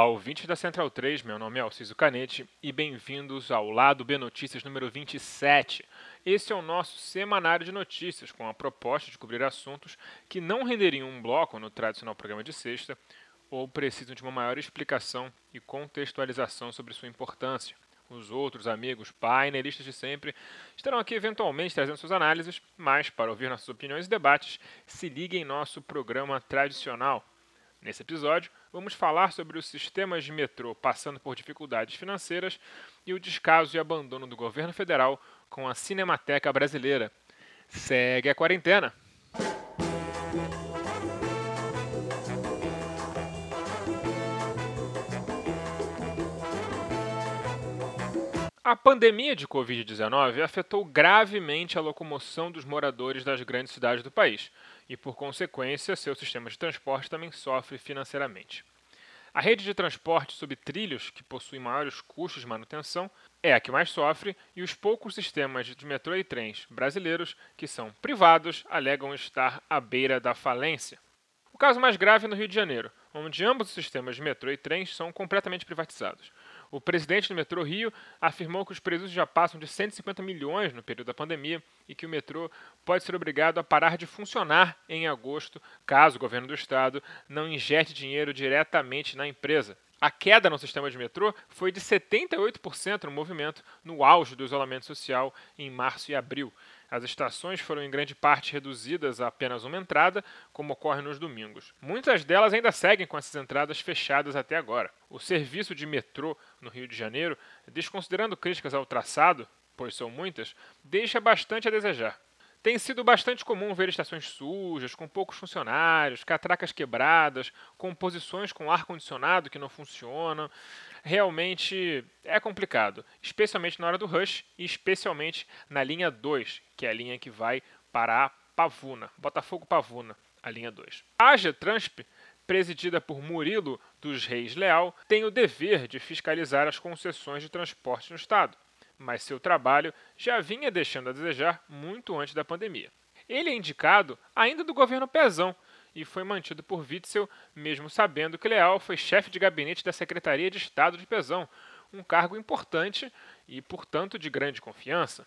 Olá, ouvintes da Central 3, meu nome é Alciso Canete e bem-vindos ao Lado B Notícias número 27. Esse é o nosso semanário de notícias, com a proposta de cobrir assuntos que não renderiam um bloco no tradicional programa de sexta ou precisam de uma maior explicação e contextualização sobre sua importância. Os outros amigos painelistas de sempre estarão aqui eventualmente trazendo suas análises, mas para ouvir nossas opiniões e debates, se ligue em nosso programa tradicional. Nesse episódio, vamos falar sobre os sistemas de metrô passando por dificuldades financeiras e o descaso e abandono do governo federal com a Cinemateca Brasileira. Segue a quarentena! A pandemia de Covid-19 afetou gravemente a locomoção dos moradores das grandes cidades do país e, por consequência, seu sistema de transporte também sofre financeiramente. A rede de transporte sob trilhos, que possui maiores custos de manutenção, é a que mais sofre e os poucos sistemas de metrô e trens brasileiros, que são privados, alegam estar à beira da falência. O caso mais grave é no Rio de Janeiro, onde ambos os sistemas de metrô e trens são completamente privatizados. O presidente do Metrô Rio afirmou que os prejuízos já passam de 150 milhões no período da pandemia e que o metrô pode ser obrigado a parar de funcionar em agosto, caso o governo do estado não injete dinheiro diretamente na empresa. A queda no sistema de metrô foi de 78% no movimento no auge do isolamento social em março e abril. As estações foram em grande parte reduzidas a apenas uma entrada, como ocorre nos domingos. Muitas delas ainda seguem com essas entradas fechadas até agora. O serviço de metrô no Rio de Janeiro, desconsiderando críticas ao traçado, pois são muitas, deixa bastante a desejar. Tem sido bastante comum ver estações sujas, com poucos funcionários, catracas quebradas, composições com ar-condicionado que não funcionam. Realmente é complicado, especialmente na hora do rush e especialmente na linha 2, que é a linha que vai para a Pavuna, Botafogo Pavuna, a linha 2. A Transp, presidida por Murilo dos Reis Leal, tem o dever de fiscalizar as concessões de transporte no estado mas seu trabalho já vinha deixando a desejar muito antes da pandemia. Ele é indicado ainda do governo Pezão e foi mantido por Witzel, mesmo sabendo que Leal foi chefe de gabinete da Secretaria de Estado de Pezão, um cargo importante e, portanto, de grande confiança.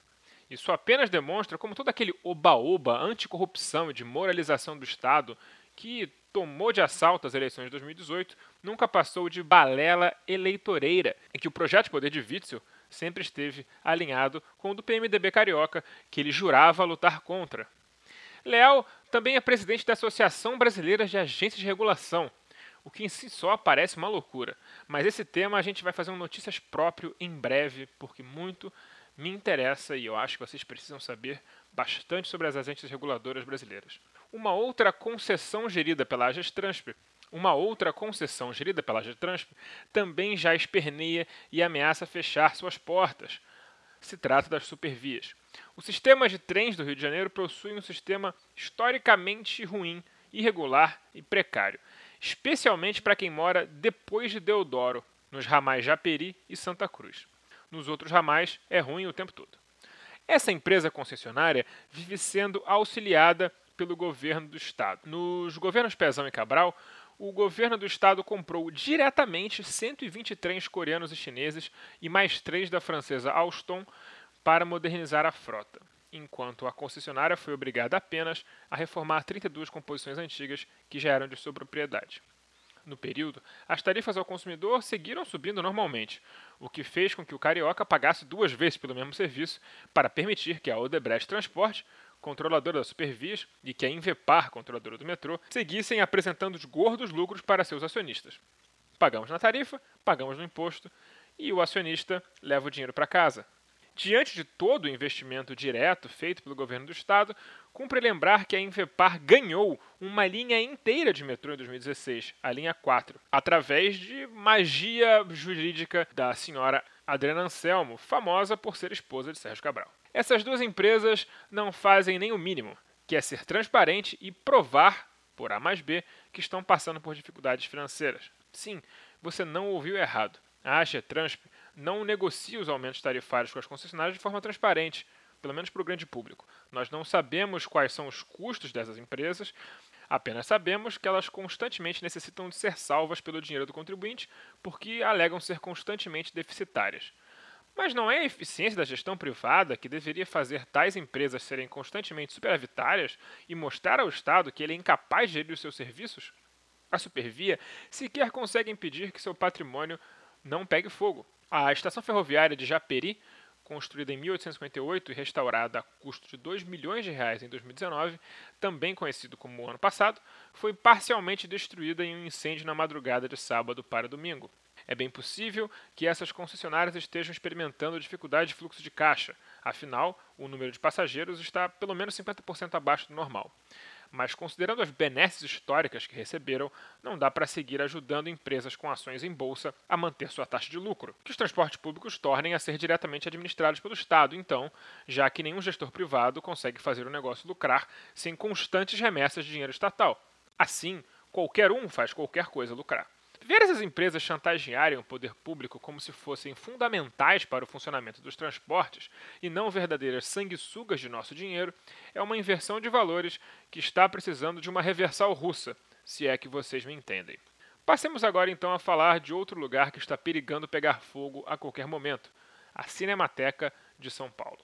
Isso apenas demonstra como todo aquele oba-oba anticorrupção e de moralização do Estado que tomou de assalto as eleições de 2018 nunca passou de balela eleitoreira, em que o projeto de poder de Witzel sempre esteve alinhado com o do PMDB carioca, que ele jurava lutar contra. Leal também é presidente da Associação Brasileira de Agências de Regulação, o que em si só parece uma loucura. Mas esse tema a gente vai fazer um notícias próprio em breve, porque muito me interessa e eu acho que vocês precisam saber bastante sobre as agências reguladoras brasileiras. Uma outra concessão gerida pela Agestransp uma outra concessão gerida pela Getransp também já esperneia e ameaça fechar suas portas. Se trata das supervias. O sistema de trens do Rio de Janeiro possui um sistema historicamente ruim, irregular e precário, especialmente para quem mora depois de Deodoro, nos ramais Japeri e Santa Cruz. Nos outros ramais é ruim o tempo todo. Essa empresa concessionária vive sendo auxiliada pelo governo do estado. Nos governos Pezão e Cabral, o governo do estado comprou diretamente 120 trens coreanos e chineses e mais três da francesa Alstom para modernizar a frota, enquanto a concessionária foi obrigada apenas a reformar 32 composições antigas que já eram de sua propriedade. No período, as tarifas ao consumidor seguiram subindo normalmente, o que fez com que o carioca pagasse duas vezes pelo mesmo serviço para permitir que a Odebrecht Transporte controladora da Supervias, e que a Invepar, controladora do metrô, seguissem apresentando os gordos lucros para seus acionistas. Pagamos na tarifa, pagamos no imposto, e o acionista leva o dinheiro para casa. Diante de todo o investimento direto feito pelo governo do estado, cumpre lembrar que a Invepar ganhou uma linha inteira de metrô em 2016, a linha 4, através de magia jurídica da senhora Adriana Anselmo, famosa por ser esposa de Sérgio Cabral. Essas duas empresas não fazem nem o mínimo, que é ser transparente e provar, por A mais B, que estão passando por dificuldades financeiras. Sim, você não ouviu errado. A Asha Transp não negocia os aumentos tarifários com as concessionárias de forma transparente, pelo menos para o grande público. Nós não sabemos quais são os custos dessas empresas, Apenas sabemos que elas constantemente necessitam de ser salvas pelo dinheiro do contribuinte porque alegam ser constantemente deficitárias. Mas não é a eficiência da gestão privada que deveria fazer tais empresas serem constantemente superavitárias e mostrar ao Estado que ele é incapaz de gerir os seus serviços? A Supervia sequer consegue impedir que seu patrimônio não pegue fogo. A estação ferroviária de Japeri construída em 1858 e restaurada a custo de 2 milhões de reais em 2019, também conhecido como o ano passado, foi parcialmente destruída em um incêndio na madrugada de sábado para domingo. É bem possível que essas concessionárias estejam experimentando dificuldade de fluxo de caixa, afinal, o número de passageiros está pelo menos 50% abaixo do normal mas considerando as benesses históricas que receberam, não dá para seguir ajudando empresas com ações em bolsa a manter sua taxa de lucro, que os transportes públicos tornem a ser diretamente administrados pelo Estado, então, já que nenhum gestor privado consegue fazer o negócio lucrar sem constantes remessas de dinheiro estatal. Assim, qualquer um faz qualquer coisa lucrar. Ver essas empresas chantagearem o poder público como se fossem fundamentais para o funcionamento dos transportes e não verdadeiras sanguessugas de nosso dinheiro é uma inversão de valores que está precisando de uma reversal russa, se é que vocês me entendem. Passemos agora então a falar de outro lugar que está perigando pegar fogo a qualquer momento: a Cinemateca de São Paulo.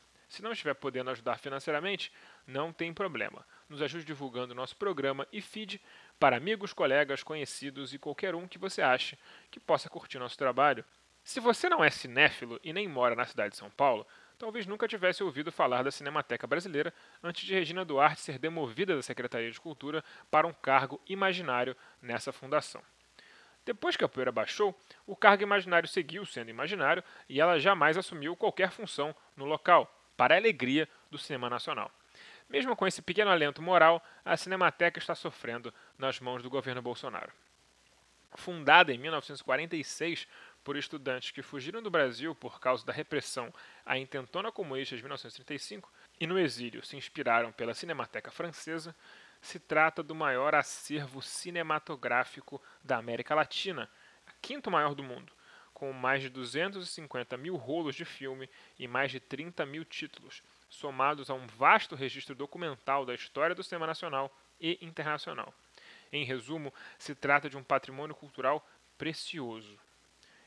Se não estiver podendo ajudar financeiramente, não tem problema. Nos ajude divulgando nosso programa e feed para amigos, colegas, conhecidos e qualquer um que você ache que possa curtir nosso trabalho. Se você não é cinéfilo e nem mora na cidade de São Paulo, talvez nunca tivesse ouvido falar da Cinemateca Brasileira antes de Regina Duarte ser demovida da Secretaria de Cultura para um cargo imaginário nessa fundação. Depois que a poeira baixou, o cargo imaginário seguiu sendo imaginário e ela jamais assumiu qualquer função no local para a alegria do cinema nacional. Mesmo com esse pequeno alento moral, a Cinemateca está sofrendo nas mãos do governo Bolsonaro. Fundada em 1946 por estudantes que fugiram do Brasil por causa da repressão à intentona comunista de 1935 e no exílio se inspiraram pela Cinemateca Francesa, se trata do maior acervo cinematográfico da América Latina, a quinto maior do mundo, com mais de 250 mil rolos de filme e mais de 30 mil títulos, somados a um vasto registro documental da história do cinema nacional e internacional. Em resumo, se trata de um patrimônio cultural precioso.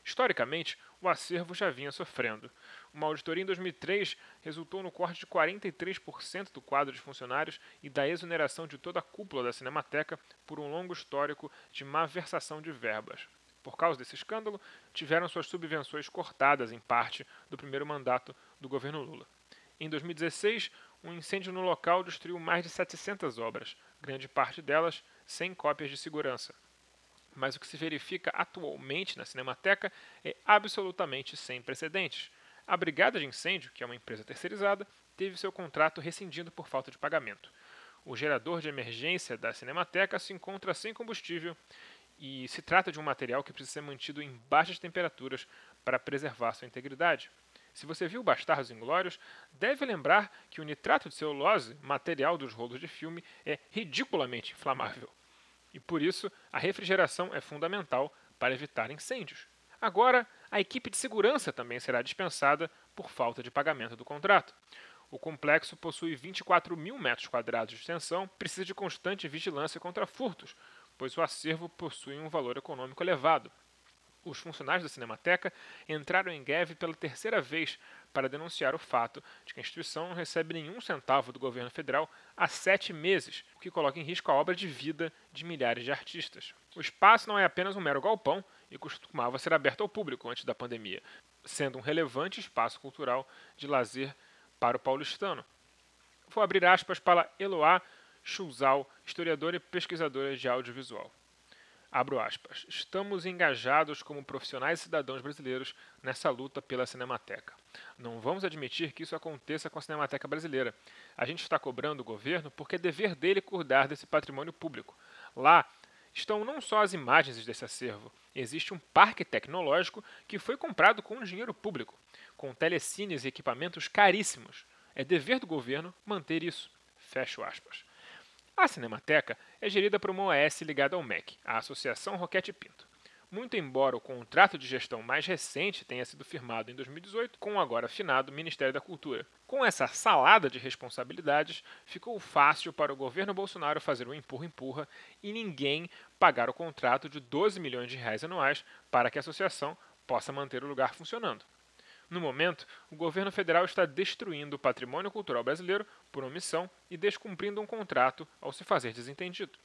Historicamente, o acervo já vinha sofrendo. Uma auditoria em 2003 resultou no corte de 43% do quadro de funcionários e da exoneração de toda a cúpula da Cinemateca por um longo histórico de malversação de verbas por causa desse escândalo, tiveram suas subvenções cortadas em parte do primeiro mandato do governo Lula. Em 2016, um incêndio no local destruiu mais de 700 obras, grande parte delas sem cópias de segurança. Mas o que se verifica atualmente na Cinemateca é absolutamente sem precedentes. A Brigada de Incêndio, que é uma empresa terceirizada, teve seu contrato rescindido por falta de pagamento. O gerador de emergência da Cinemateca se encontra sem combustível e se trata de um material que precisa ser mantido em baixas temperaturas para preservar sua integridade. Se você viu Bastardos Inglórios, deve lembrar que o nitrato de celulose, material dos rolos de filme, é ridiculamente inflamável. E por isso, a refrigeração é fundamental para evitar incêndios. Agora, a equipe de segurança também será dispensada por falta de pagamento do contrato. O complexo possui 24 mil metros quadrados de extensão, precisa de constante vigilância contra furtos, pois o acervo possui um valor econômico elevado. Os funcionários da Cinemateca entraram em greve pela terceira vez para denunciar o fato de que a instituição não recebe nenhum centavo do governo federal há sete meses, o que coloca em risco a obra de vida de milhares de artistas. O espaço não é apenas um mero galpão e costumava ser aberto ao público antes da pandemia, sendo um relevante espaço cultural de lazer para o paulistano. Vou abrir aspas para Eloá Chuzal, historiadora e pesquisadora de audiovisual. Abro aspas. Estamos engajados como profissionais e cidadãos brasileiros nessa luta pela Cinemateca. Não vamos admitir que isso aconteça com a Cinemateca brasileira. A gente está cobrando o governo porque é dever dele cuidar desse patrimônio público. Lá estão não só as imagens desse acervo, existe um parque tecnológico que foi comprado com dinheiro público, com telecines e equipamentos caríssimos. É dever do governo manter isso. Fecho aspas. A Cinemateca é gerida por uma OS ligada ao MEC, a Associação Roquete Pinto. Muito embora o contrato de gestão mais recente tenha sido firmado em 2018 com o agora afinado Ministério da Cultura. Com essa salada de responsabilidades, ficou fácil para o governo Bolsonaro fazer um empurra-empurra e ninguém pagar o contrato de 12 milhões de reais anuais para que a associação possa manter o lugar funcionando. No momento, o governo federal está destruindo o patrimônio cultural brasileiro por omissão e descumprindo um contrato ao se fazer desentendido.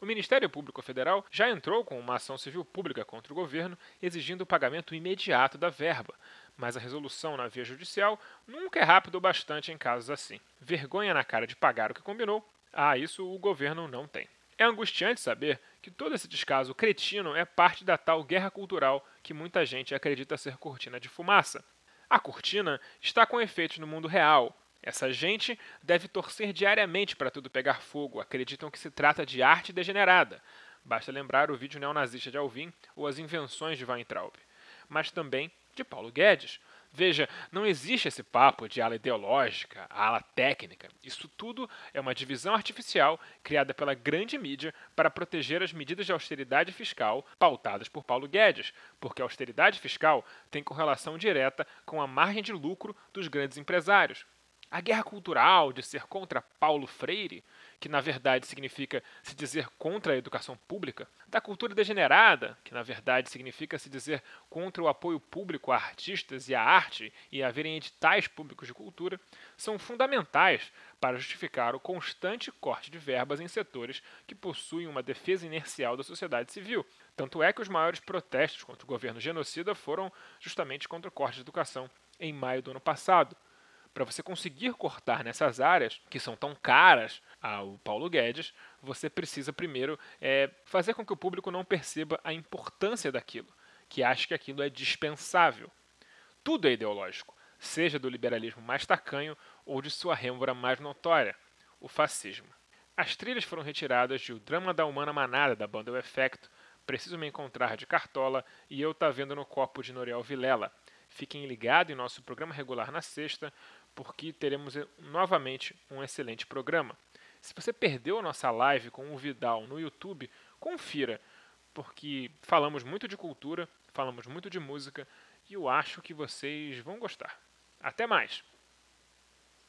O Ministério Público Federal já entrou com uma ação civil pública contra o governo, exigindo o pagamento imediato da verba, mas a resolução na via judicial nunca é rápida o bastante em casos assim. Vergonha na cara de pagar o que combinou? Ah, isso o governo não tem. É angustiante saber que todo esse descaso cretino é parte da tal guerra cultural que muita gente acredita ser cortina de fumaça. A cortina está com efeitos no mundo real. Essa gente deve torcer diariamente para tudo pegar fogo, acreditam que se trata de arte degenerada. Basta lembrar o vídeo neonazista de Alvin ou as invenções de Weintraub. Mas também de Paulo Guedes, Veja, não existe esse papo de ala ideológica, ala técnica. Isso tudo é uma divisão artificial criada pela grande mídia para proteger as medidas de austeridade fiscal pautadas por Paulo Guedes, porque a austeridade fiscal tem correlação direta com a margem de lucro dos grandes empresários. A guerra cultural de ser contra Paulo Freire, que na verdade significa se dizer contra a educação pública, da cultura degenerada, que na verdade significa se dizer contra o apoio público a artistas e à arte e haverem editais públicos de cultura, são fundamentais para justificar o constante corte de verbas em setores que possuem uma defesa inercial da sociedade civil. Tanto é que os maiores protestos contra o governo genocida foram justamente contra o corte de educação em maio do ano passado para você conseguir cortar nessas áreas que são tão caras ao Paulo Guedes, você precisa primeiro é, fazer com que o público não perceba a importância daquilo, que ache que aquilo é dispensável. Tudo é ideológico, seja do liberalismo mais tacanho ou de sua rêmora mais notória, o fascismo. As trilhas foram retiradas de O Drama da Humana Manada, da banda O Efecto, Preciso Me Encontrar de Cartola e Eu Tá Vendo no Copo de Noriel Vilela. Fiquem ligados em nosso programa regular na sexta, porque teremos eh, novamente um excelente programa. Se você perdeu a nossa live com o Vidal no YouTube, confira, porque falamos muito de cultura, falamos muito de música e eu acho que vocês vão gostar. Até mais!